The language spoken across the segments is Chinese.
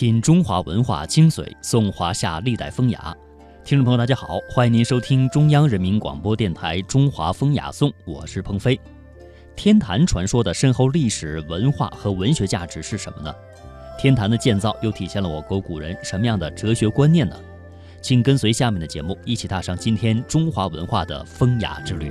品中华文化精髓，颂华夏历代风雅。听众朋友，大家好，欢迎您收听中央人民广播电台《中华风雅颂》，我是鹏飞。天坛传说的深厚历史文化和文学价值是什么呢？天坛的建造又体现了我国古人什么样的哲学观念呢？请跟随下面的节目，一起踏上今天中华文化的风雅之旅。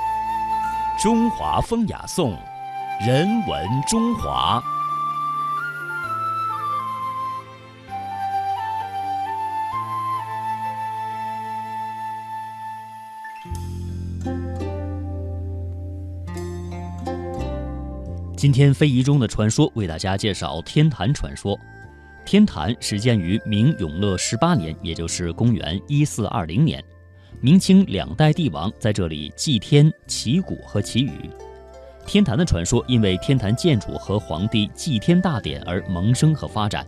中华风雅颂，人文中华。今天非遗中的传说为大家介绍天坛传说。天坛始建于明永乐十八年，也就是公元一四二零年。明清两代帝王在这里祭天、祈谷和祈雨。天坛的传说因为天坛建筑和皇帝祭天大典而萌生和发展。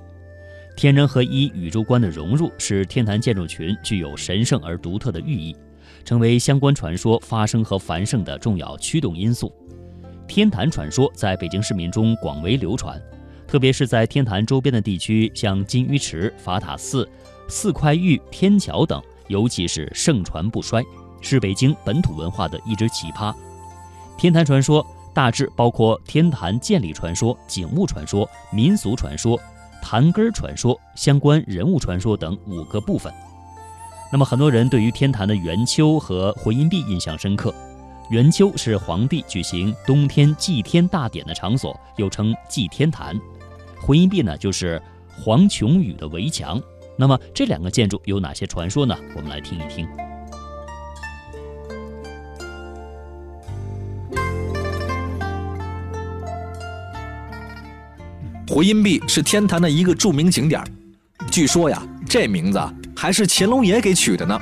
天人合一宇宙观的融入，使天坛建筑群具有神圣而独特的寓意，成为相关传说发生和繁盛的重要驱动因素。天坛传说在北京市民中广为流传，特别是在天坛周边的地区，像金鱼池、法塔寺、四块玉、天桥等。尤其是盛传不衰，是北京本土文化的一支奇葩。天坛传说大致包括天坛建立传说、景物传说、民俗传说、坛根传说、相关人物传说等五个部分。那么，很多人对于天坛的元丘和回音壁印象深刻。元丘是皇帝举行冬天祭天大典的场所，又称祭天坛；回音壁呢，就是黄琼宇的围墙。那么这两个建筑有哪些传说呢？我们来听一听。回音壁是天坛的一个著名景点，据说呀，这名字还是乾隆爷给取的呢。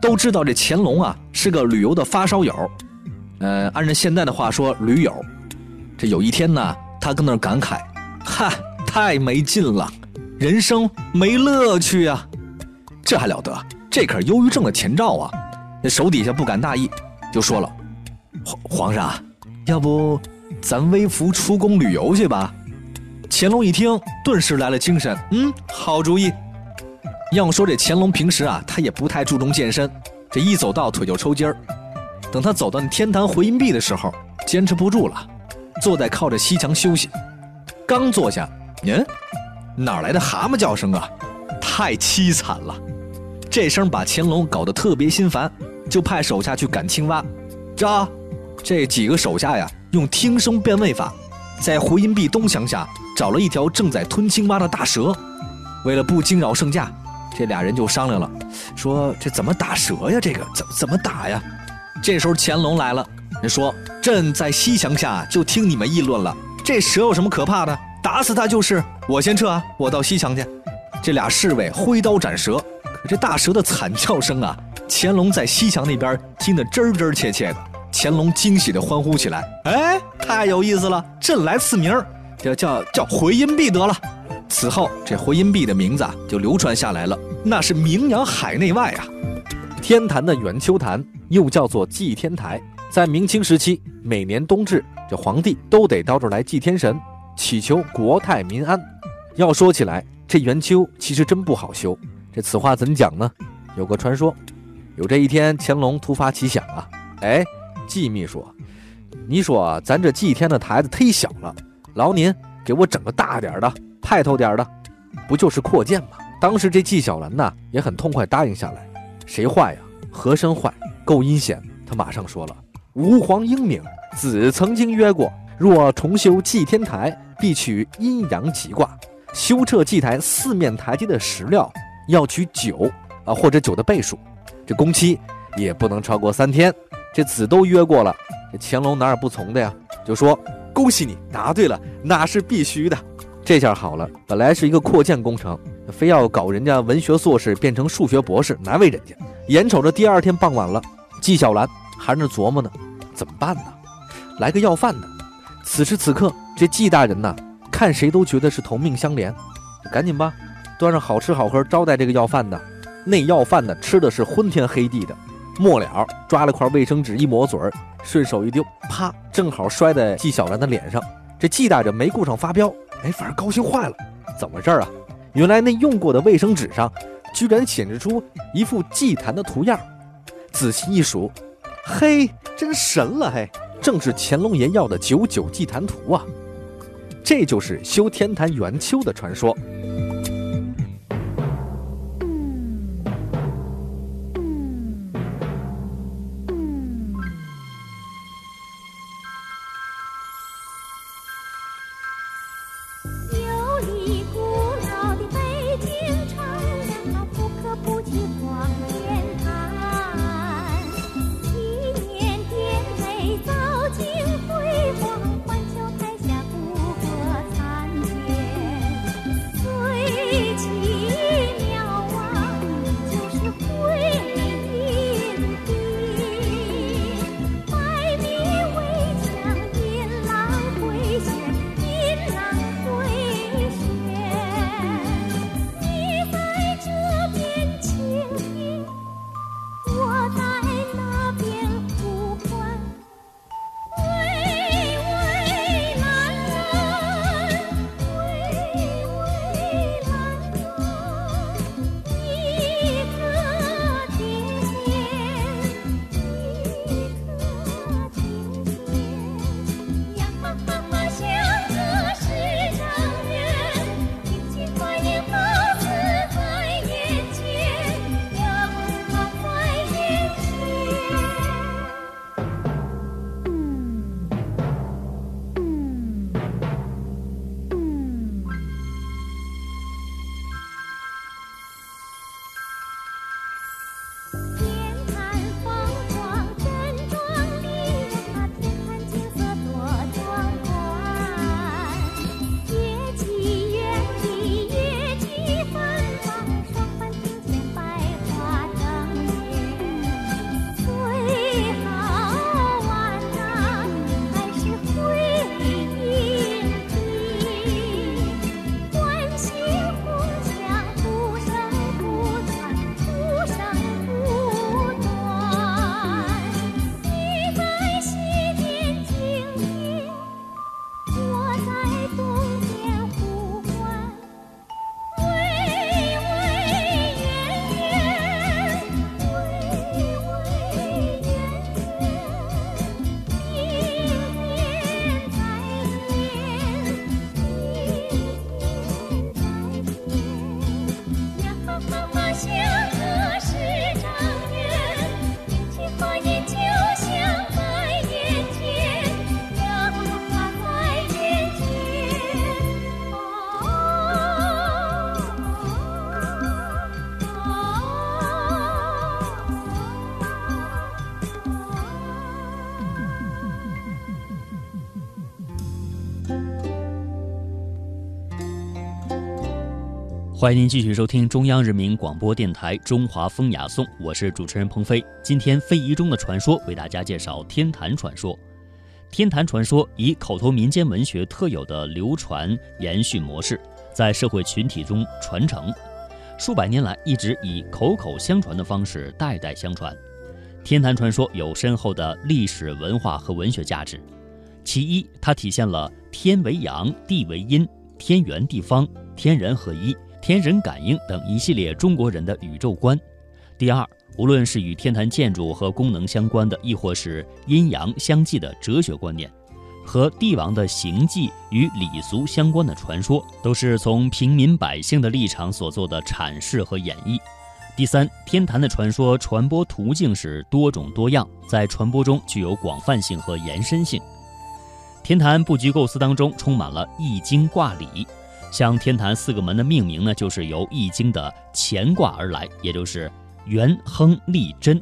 都知道这乾隆啊是个旅游的发烧友，呃，按照现在的话说，驴友。这有一天呢，他跟那儿感慨：“嗨，太没劲了。”人生没乐趣啊，这还了得？这可是忧郁症的前兆啊！那手底下不敢大意，就说了：“皇皇上，要不咱微服出宫旅游去吧？”乾隆一听，顿时来了精神，嗯，好主意。要说这乾隆平时啊，他也不太注重健身，这一走道腿就抽筋儿。等他走到天坛回音壁的时候，坚持不住了，坐在靠着西墙休息。刚坐下，嗯。哪来的蛤蟆叫声啊？太凄惨了！这声把乾隆搞得特别心烦，就派手下去赶青蛙。这这几个手下呀，用听声辨位法，在回音壁东墙下找了一条正在吞青蛙的大蛇。为了不惊扰圣驾，这俩人就商量了，说这怎么打蛇呀？这个怎怎么打呀？这时候乾隆来了，说：“朕在西墙下就听你们议论了，这蛇有什么可怕的？”打死他就是！我先撤啊！我到西墙去。这俩侍卫挥刀斩蛇，可这大蛇的惨叫声啊，乾隆在西墙那边听得真真切切的。乾隆惊喜地欢呼起来：“哎，太有意思了！朕来赐名，叫叫叫回音壁得了。”此后，这回音壁的名字啊就流传下来了，那是名扬海内外啊。天坛的圆丘坛又叫做祭天台，在明清时期，每年冬至，这皇帝都得到这儿来祭天神。祈求国泰民安。要说起来，这圆丘其实真不好修。这此话怎讲呢？有个传说，有这一天，乾隆突发奇想啊，哎，季秘书，你说咱这祭天的台子忒小了，劳您给我整个大点的、派头点的，不就是扩建吗？当时这纪晓岚呢也很痛快答应下来。谁坏呀？和珅坏，够阴险。他马上说了：“吾皇英明，子曾经约过。”若重修祭天台，必取阴阳吉卦。修撤祭台四面台阶的石料要取九啊，或者九的倍数。这工期也不能超过三天。这子都约过了，这乾隆哪有不从的呀？就说恭喜你答对了，那是必须的。这下好了，本来是一个扩建工程，非要搞人家文学硕士变成数学博士，难为人家。眼瞅着第二天傍晚了，纪晓岚还在那琢磨呢，怎么办呢？来个要饭的。此时此刻，这纪大人呐，看谁都觉得是同命相连，赶紧吧，端上好吃好喝招待这个要饭的。那要饭的吃的是昏天黑地的，末了抓了块卫生纸一抹嘴儿，顺手一丢，啪，正好摔在纪晓岚的脸上。这纪大人没顾上发飙，哎，反而高兴坏了。怎么回事啊？原来那用过的卫生纸上，居然显示出一副祭坛的图样。仔细一数，嘿，真神了嘿！正是乾隆爷要的九九祭坛图啊！这就是修天坛元丘的传说。欢迎您继续收听中央人民广播电台《中华风雅颂》，我是主持人鹏飞。今天非遗中的传说，为大家介绍天坛传说。天坛传说以口头民间文学特有的流传延续模式，在社会群体中传承，数百年来一直以口口相传的方式代代相传。天坛传说有深厚的历史文化和文学价值。其一，它体现了天为阳，地为阴，天圆地方，天人合一。天人感应等一系列中国人的宇宙观。第二，无论是与天坛建筑和功能相关的，亦或是阴阳相济的哲学观念，和帝王的行迹与礼俗相关的传说，都是从平民百姓的立场所做的阐释和演绎。第三，天坛的传说传播途径是多种多样，在传播中具有广泛性和延伸性。天坛布局构思当中充满了易经卦理。像天坛四个门的命名呢，就是由《易经》的乾卦而来，也就是元亨利贞。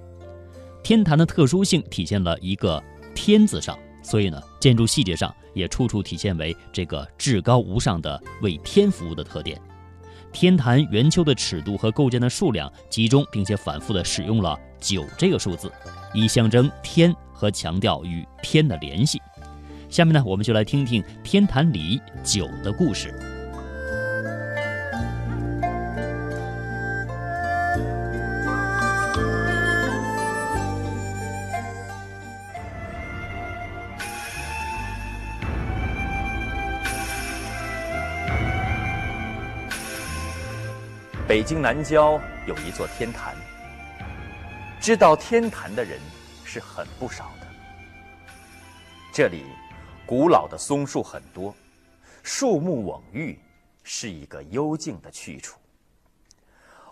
天坛的特殊性体现了一个天字上，所以呢，建筑细节上也处处体现为这个至高无上的为天服务的特点。天坛圆丘的尺度和构件的数量集中并且反复的使用了九这个数字，以象征天和强调与天的联系。下面呢，我们就来听听天坛里九的故事。北京南郊有一座天坛，知道天坛的人是很不少的。这里古老的松树很多，树木蓊郁，是一个幽静的去处。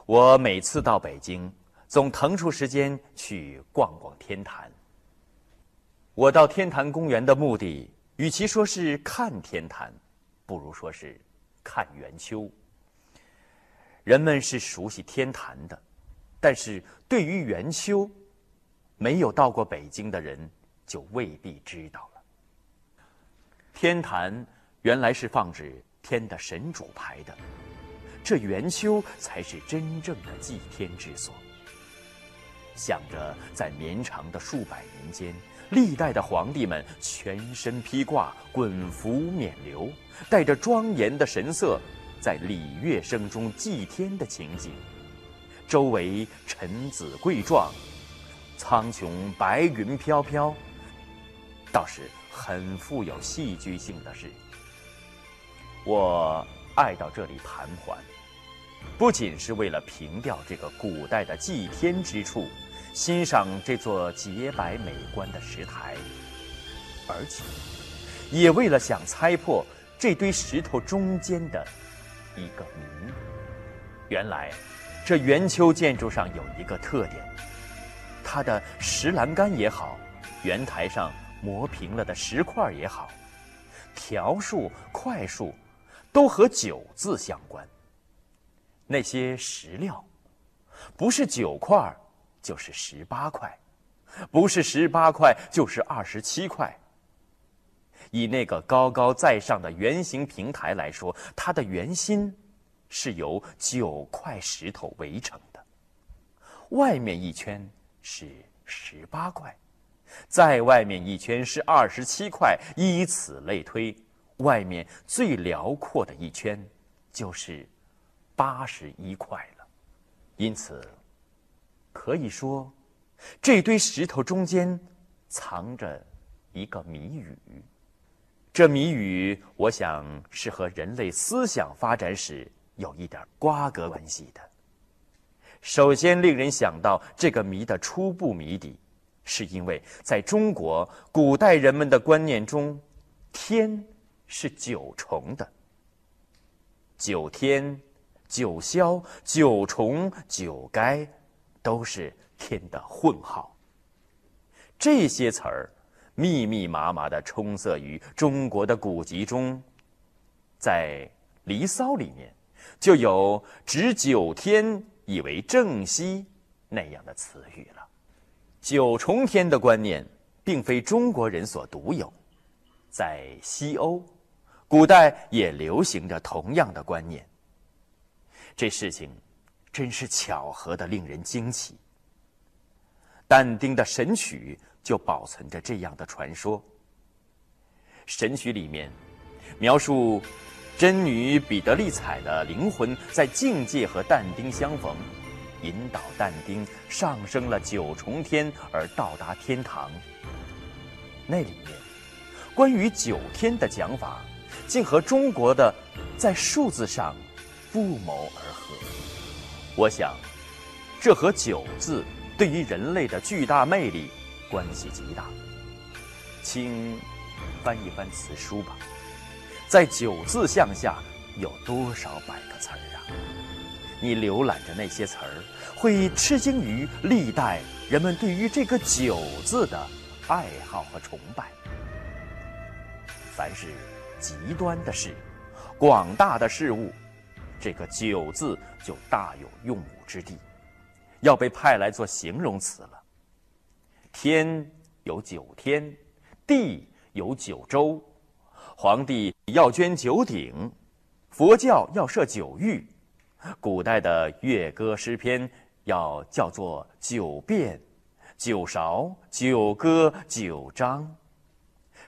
我每次到北京，总腾出时间去逛逛天坛。我到天坛公园的目的，与其说是看天坛，不如说是看圆秋。人们是熟悉天坛的，但是对于圆丘，没有到过北京的人就未必知道了。天坛原来是放置天的神主牌的，这圆丘才是真正的祭天之所。想着在绵长的数百年间，历代的皇帝们全身披挂，滚服冕旒，带着庄严的神色。在礼乐声中祭天的情景，周围臣子贵状，苍穹白云飘飘，倒是很富有戏剧性的事。我爱到这里盘桓，不仅是为了凭吊这个古代的祭天之处，欣赏这座洁白美观的石台，而且也为了想猜破这堆石头中间的。一个谜。原来，这圆丘建筑上有一个特点，它的石栏杆也好，圆台上磨平了的石块也好，条数、块数，都和九字相关。那些石料，不是九块，就是十八块；不是十八块，就是二十七块。以那个高高在上的圆形平台来说，它的圆心是由九块石头围成的，外面一圈是十八块，再外面一圈是二十七块，以此类推，外面最辽阔的一圈就是八十一块了。因此，可以说，这堆石头中间藏着一个谜语。这谜语，我想是和人类思想发展史有一点瓜葛关系的。首先，令人想到这个谜的初步谜底，是因为在中国古代人们的观念中，天是九重的。九天、九霄、九重、九该，都是天的混号。这些词儿。密密麻麻的充塞于中国的古籍中，在《离骚》里面就有“指九天以为正西”那样的词语了。九重天的观念并非中国人所独有，在西欧，古代也流行着同样的观念。这事情真是巧合的令人惊奇。但丁的《神曲》。就保存着这样的传说。神曲里面描述真女彼得丽彩的灵魂在境界和但丁相逢，引导但丁上升了九重天而到达天堂。那里面关于九天的讲法，竟和中国的在数字上不谋而合。我想，这和九字对于人类的巨大魅力。关系极大，请翻一翻词书吧，在九字项下有多少百个词儿啊？你浏览着那些词儿，会吃惊于历代人们对于这个“九”字的爱好和崇拜。凡是极端的事、广大的事物，这个“九”字就大有用武之地，要被派来做形容词了。天有九天，地有九州，皇帝要捐九鼎，佛教要设九域，古代的乐歌诗篇要叫做九变、九韶、九歌、九章。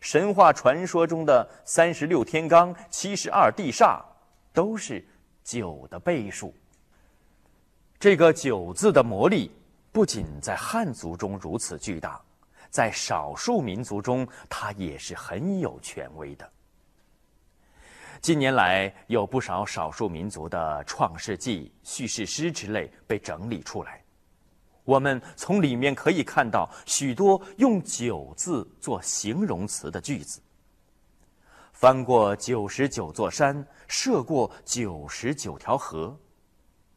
神话传说中的三十六天罡、七十二地煞，都是九的倍数。这个“九”字的魔力，不仅在汉族中如此巨大，在少数民族中，它也是很有权威的。近年来，有不少少数民族的创世纪、叙事诗之类被整理出来。我们从里面可以看到许多用“九”字做形容词的句子。翻过九十九座山，涉过九十九条河，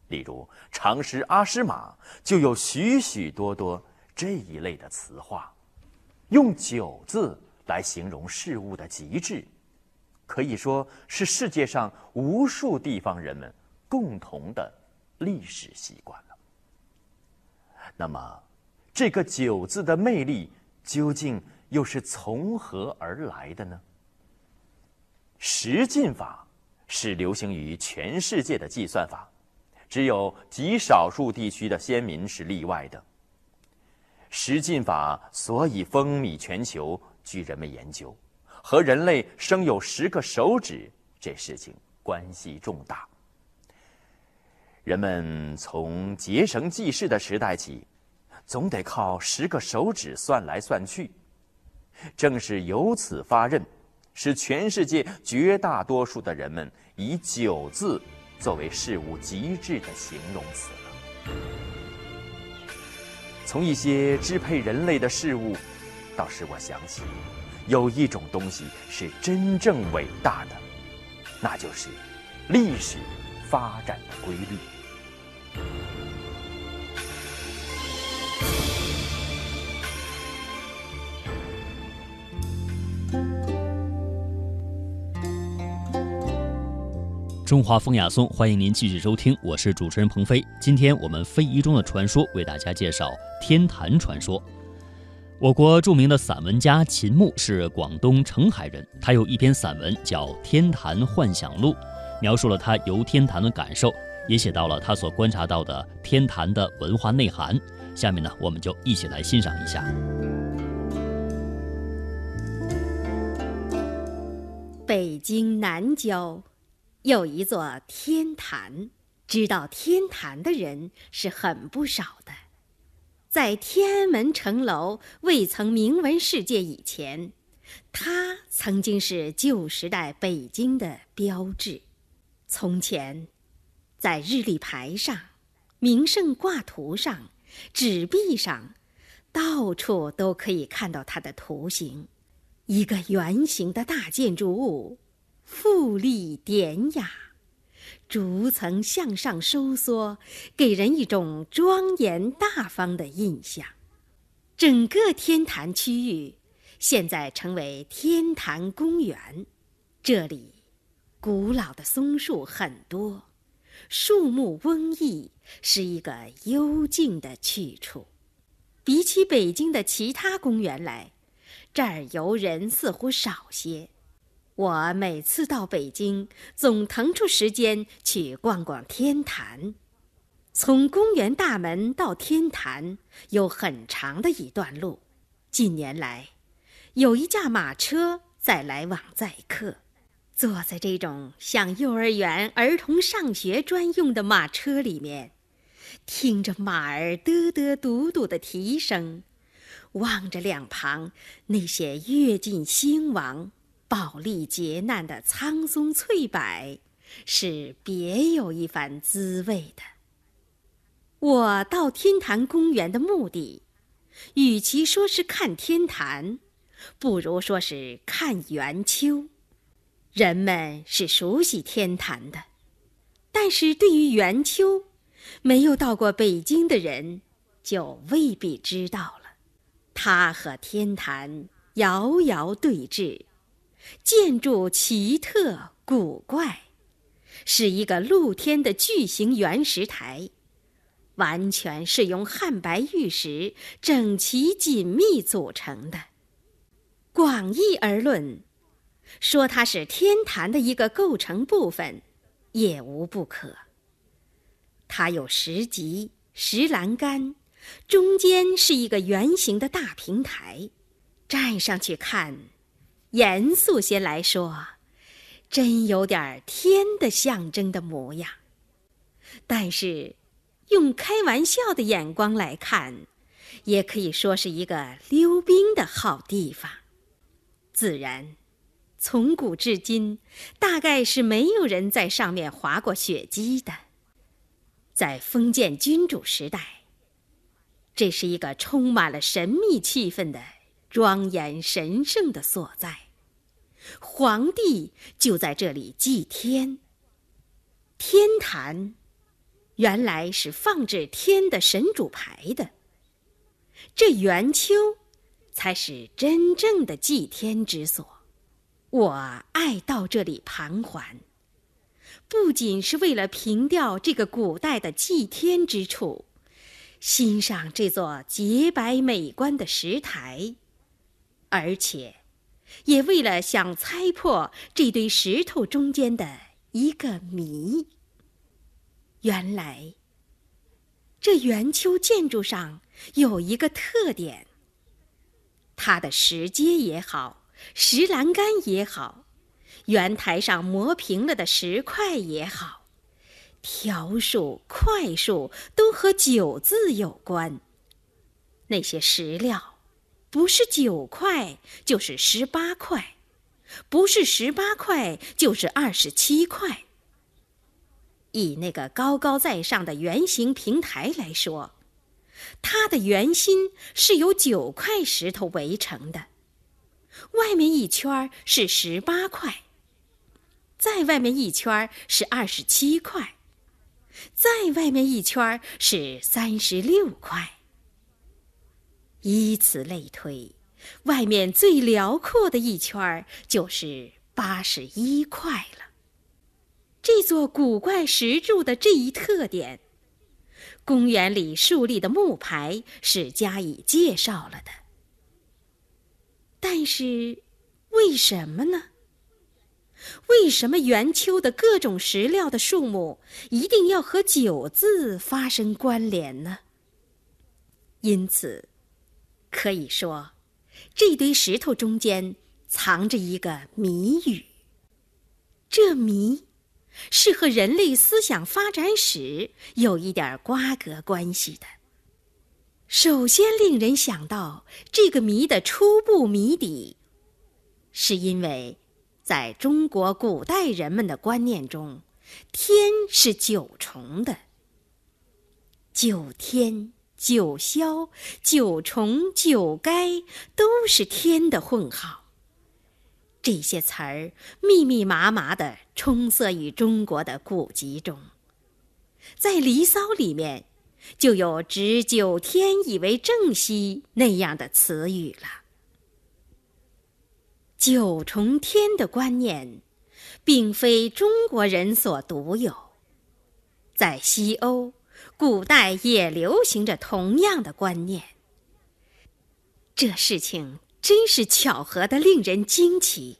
例如长诗阿诗玛就有许许多多这一类的词话，用“九”字来形容事物的极致，可以说是世界上无数地方人们共同的历史习惯了。那么，这个“九”字的魅力究竟又是从何而来的呢？十进法是流行于全世界的计算法，只有极少数地区的先民是例外的。十进法所以风靡全球，据人们研究，和人类生有十个手指这事情关系重大。人们从结绳记事的时代起，总得靠十个手指算来算去。正是由此发轫，使全世界绝大多数的人们以“九”字作为事物极致的形容词了。从一些支配人类的事物，倒使我想起，有一种东西是真正伟大的，那就是历史发展的规律。中华风雅颂，欢迎您继续收听，我是主持人鹏飞。今天我们非遗中的传说，为大家介绍天坛传说。我国著名的散文家秦牧是广东澄海人，他有一篇散文叫《天坛幻想录》，描述了他游天坛的感受，也写到了他所观察到的天坛的文化内涵。下面呢，我们就一起来欣赏一下。北京南郊。有一座天坛，知道天坛的人是很不少的。在天安门城楼未曾名闻世界以前，它曾经是旧时代北京的标志。从前，在日历牌上、名胜挂图上、纸币上，到处都可以看到它的图形，一个圆形的大建筑物。富丽典雅，逐层向上收缩，给人一种庄严大方的印象。整个天坛区域现在成为天坛公园，这里古老的松树很多，树木蓊郁，是一个幽静的去处。比起北京的其他公园来，这儿游人似乎少些。我每次到北京，总腾出时间去逛逛天坛。从公园大门到天坛有很长的一段路。近年来，有一架马车在来往载客。坐在这种像幼儿园儿童上学专用的马车里面，听着马儿嘚嘚嘟嘟的蹄声，望着两旁那些跃进兴亡。暴力劫难的苍松翠柏，是别有一番滋味的。我到天坛公园的目的，与其说是看天坛，不如说是看圆丘。人们是熟悉天坛的，但是对于圆丘，没有到过北京的人，就未必知道了。它和天坛遥遥对峙。建筑奇特古怪，是一个露天的巨型圆石台，完全是用汉白玉石整齐紧密组成的。广义而论，说它是天坛的一个构成部分，也无不可。它有石级、石栏杆，中间是一个圆形的大平台，站上去看，严肃些来说，真有点天的象征的模样。但是，用开玩笑的眼光来看，也可以说是一个溜冰的好地方。自然，从古至今，大概是没有人在上面滑过雪屐的。在封建君主时代，这是一个充满了神秘气氛的庄严神圣的所在。皇帝就在这里祭天。天坛原来是放置天的神主牌的，这圆丘才是真正的祭天之所。我爱到这里盘桓。不仅是为了凭吊这个古代的祭天之处，欣赏这座洁白美观的石台，而且，也为了想猜破这堆石头中间的一个谜。原来，这圆丘建筑上有一个特点：它的石阶也好，石栏杆也好。圆台上磨平了的石块也好，条数、块数都和九字有关。那些石料，不是九块就是十八块，不是十八块就是二十七块。以那个高高在上的圆形平台来说，它的圆心是由九块石头围成的，外面一圈是十八块。在外面一圈是二十七块，在外面一圈是三十六块。以此类推，外面最辽阔的一圈就是八十一块了。这座古怪石柱的这一特点，公园里树立的木牌是加以介绍了的。但是，为什么呢？为什么圆丘的各种石料的数目一定要和九字发生关联呢？因此，可以说，这堆石头中间藏着一个谜语。这谜是和人类思想发展史有一点瓜葛关系的。首先，令人想到这个谜的初步谜底，是因为。在中国古代人们的观念中，天是九重的。九天、九霄、九重、九该都是天的混号。这些词儿密密麻麻的充塞于中国的古籍中，在《离骚》里面就有“指九天以为正兮”那样的词语了。九重天的观念，并非中国人所独有，在西欧，古代也流行着同样的观念。这事情真是巧合的，令人惊奇。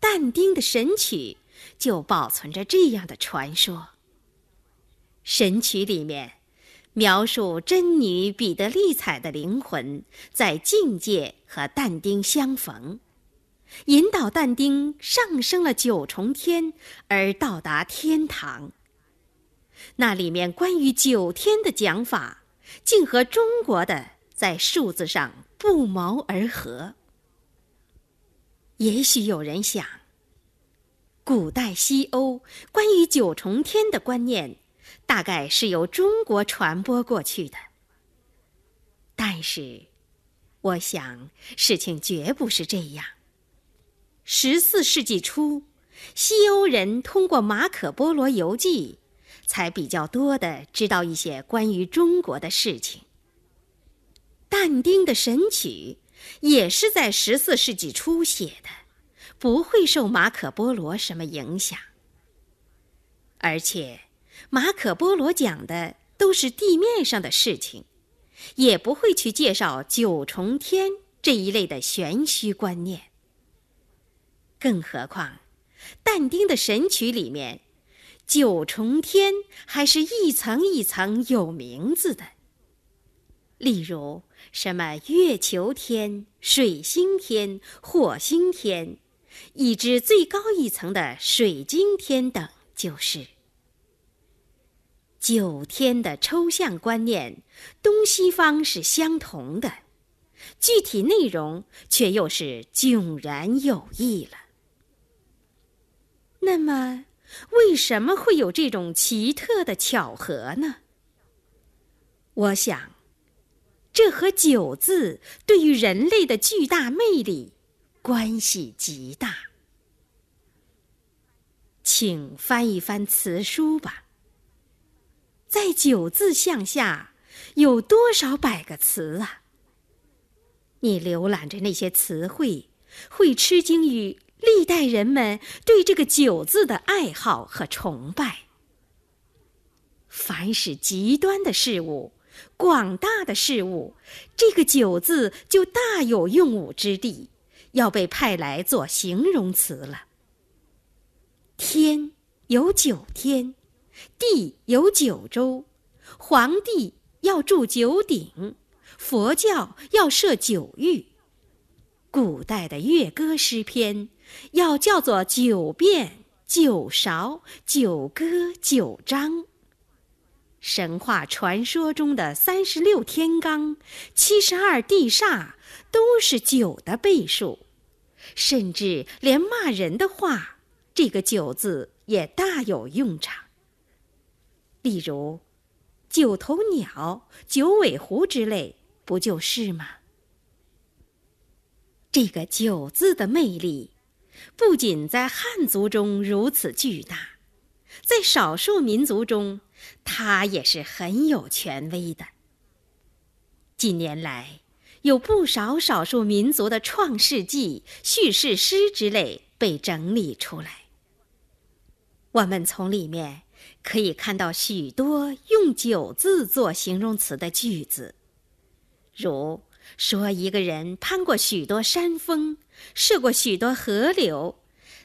但丁的《神曲》就保存着这样的传说，《神曲》里面描述真女彼得丽彩的灵魂在境界和但丁相逢。引导但丁上升了九重天，而到达天堂。那里面关于九天的讲法，竟和中国的在数字上不谋而合。也许有人想，古代西欧关于九重天的观念，大概是由中国传播过去的。但是，我想事情绝不是这样。十四世纪初，西欧人通过马可·波罗游记，才比较多的知道一些关于中国的事情。但丁的《神曲》也是在十四世纪初写的，不会受马可·波罗什么影响。而且，马可·波罗讲的都是地面上的事情，也不会去介绍九重天这一类的玄虚观念。更何况，但丁的《神曲》里面，九重天还是一层一层有名字的。例如，什么月球天、水星天、火星天，以至最高一层的水晶天等，就是九天的抽象观念，东西方是相同的，具体内容却又是迥然有异了。那么，为什么会有这种奇特的巧合呢？我想。这和“九”字对于人类的巨大魅力关系极大。请翻一翻词书吧，在“九”字项下有多少百个词啊？你浏览着那些词汇，会吃惊于历代人们对这个“九”字的爱好和崇拜。凡是极端的事物。广大的事物，这个“九”字就大有用武之地，要被派来做形容词了。天有九天，地有九州，皇帝要住九鼎，佛教要设九域，古代的乐歌诗篇要叫做九变、九韶、九歌、九章。神话传说中的三十六天罡、七十二地煞都是九的倍数，甚至连骂人的话，这个“九”字也大有用场。例如，“九头鸟”“九尾狐”之类，不就是吗？这个“九”字的魅力，不仅在汉族中如此巨大，在少数民族中。它也是很有权威的。近年来，有不少少数民族的创世纪、叙事诗之类被整理出来。我们从里面可以看到许多用“九”字做形容词的句子，如说一个人攀过许多山峰，涉过许多河流，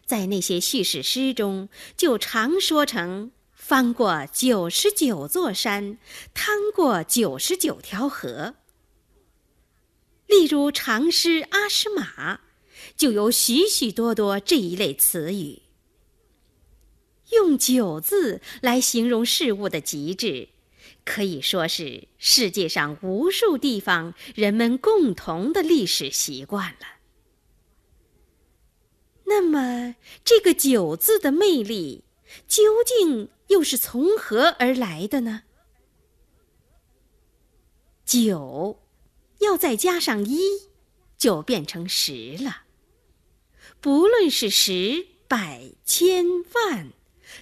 在那些叙事诗中就常说成。翻过九十九座山，趟过九十九条河。例如长诗《阿诗玛》，就有许许多多这一类词语。用“九”字来形容事物的极致，可以说是世界上无数地方人们共同的历史习惯了。那么，这个“九”字的魅力究竟？又是从何而来的呢？九，要再加上一，就变成十了。不论是十、百、千、万，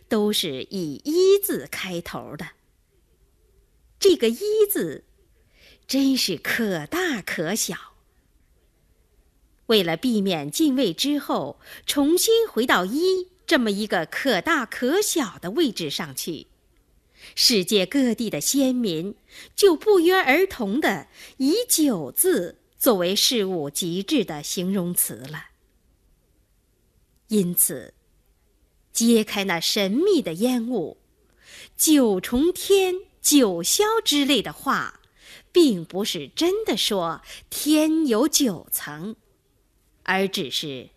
都是以一字开头的。这个一字，真是可大可小。为了避免进位之后重新回到一。这么一个可大可小的位置上去，世界各地的先民就不约而同的以“九”字作为事物极致的形容词了。因此，揭开那神秘的烟雾，“九重天”“九霄”之类的话，并不是真的说天有九层，而只是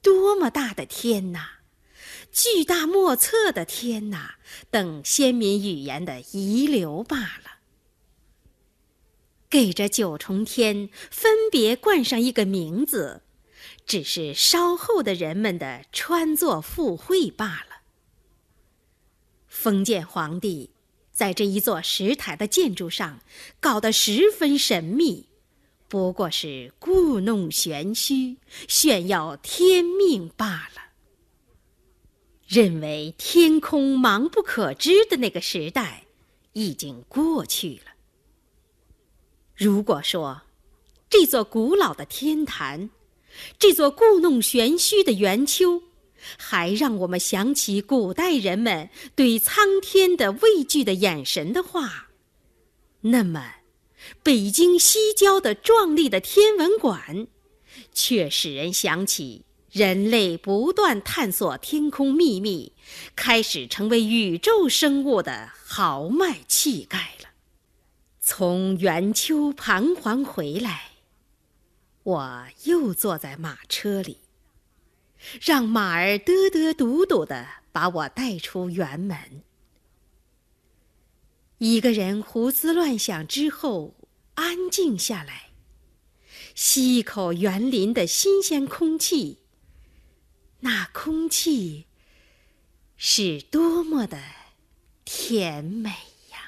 多么大的天呐！巨大莫测的天呐，等先民语言的遗留罢了。给这九重天分别冠上一个名字，只是稍后的人们的穿作附会罢了。封建皇帝在这一座石台的建筑上搞得十分神秘，不过是故弄玄虚，炫耀天命罢了。认为天空茫不可知的那个时代已经过去了。如果说这座古老的天坛，这座故弄玄虚的圆丘，还让我们想起古代人们对苍天的畏惧的眼神的话，那么北京西郊的壮丽的天文馆，却使人想起人类不断探索天空秘密，开始成为宇宙生物的豪迈气概了。从圆丘盘桓回来，我又坐在马车里，让马儿嘚嘚嘟嘟的把我带出园门。一个人胡思乱想之后，安静下来，吸一口园林的新鲜空气。那空气是多么的甜美呀！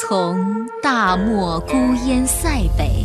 从大漠孤烟塞北，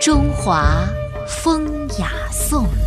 中华风雅颂。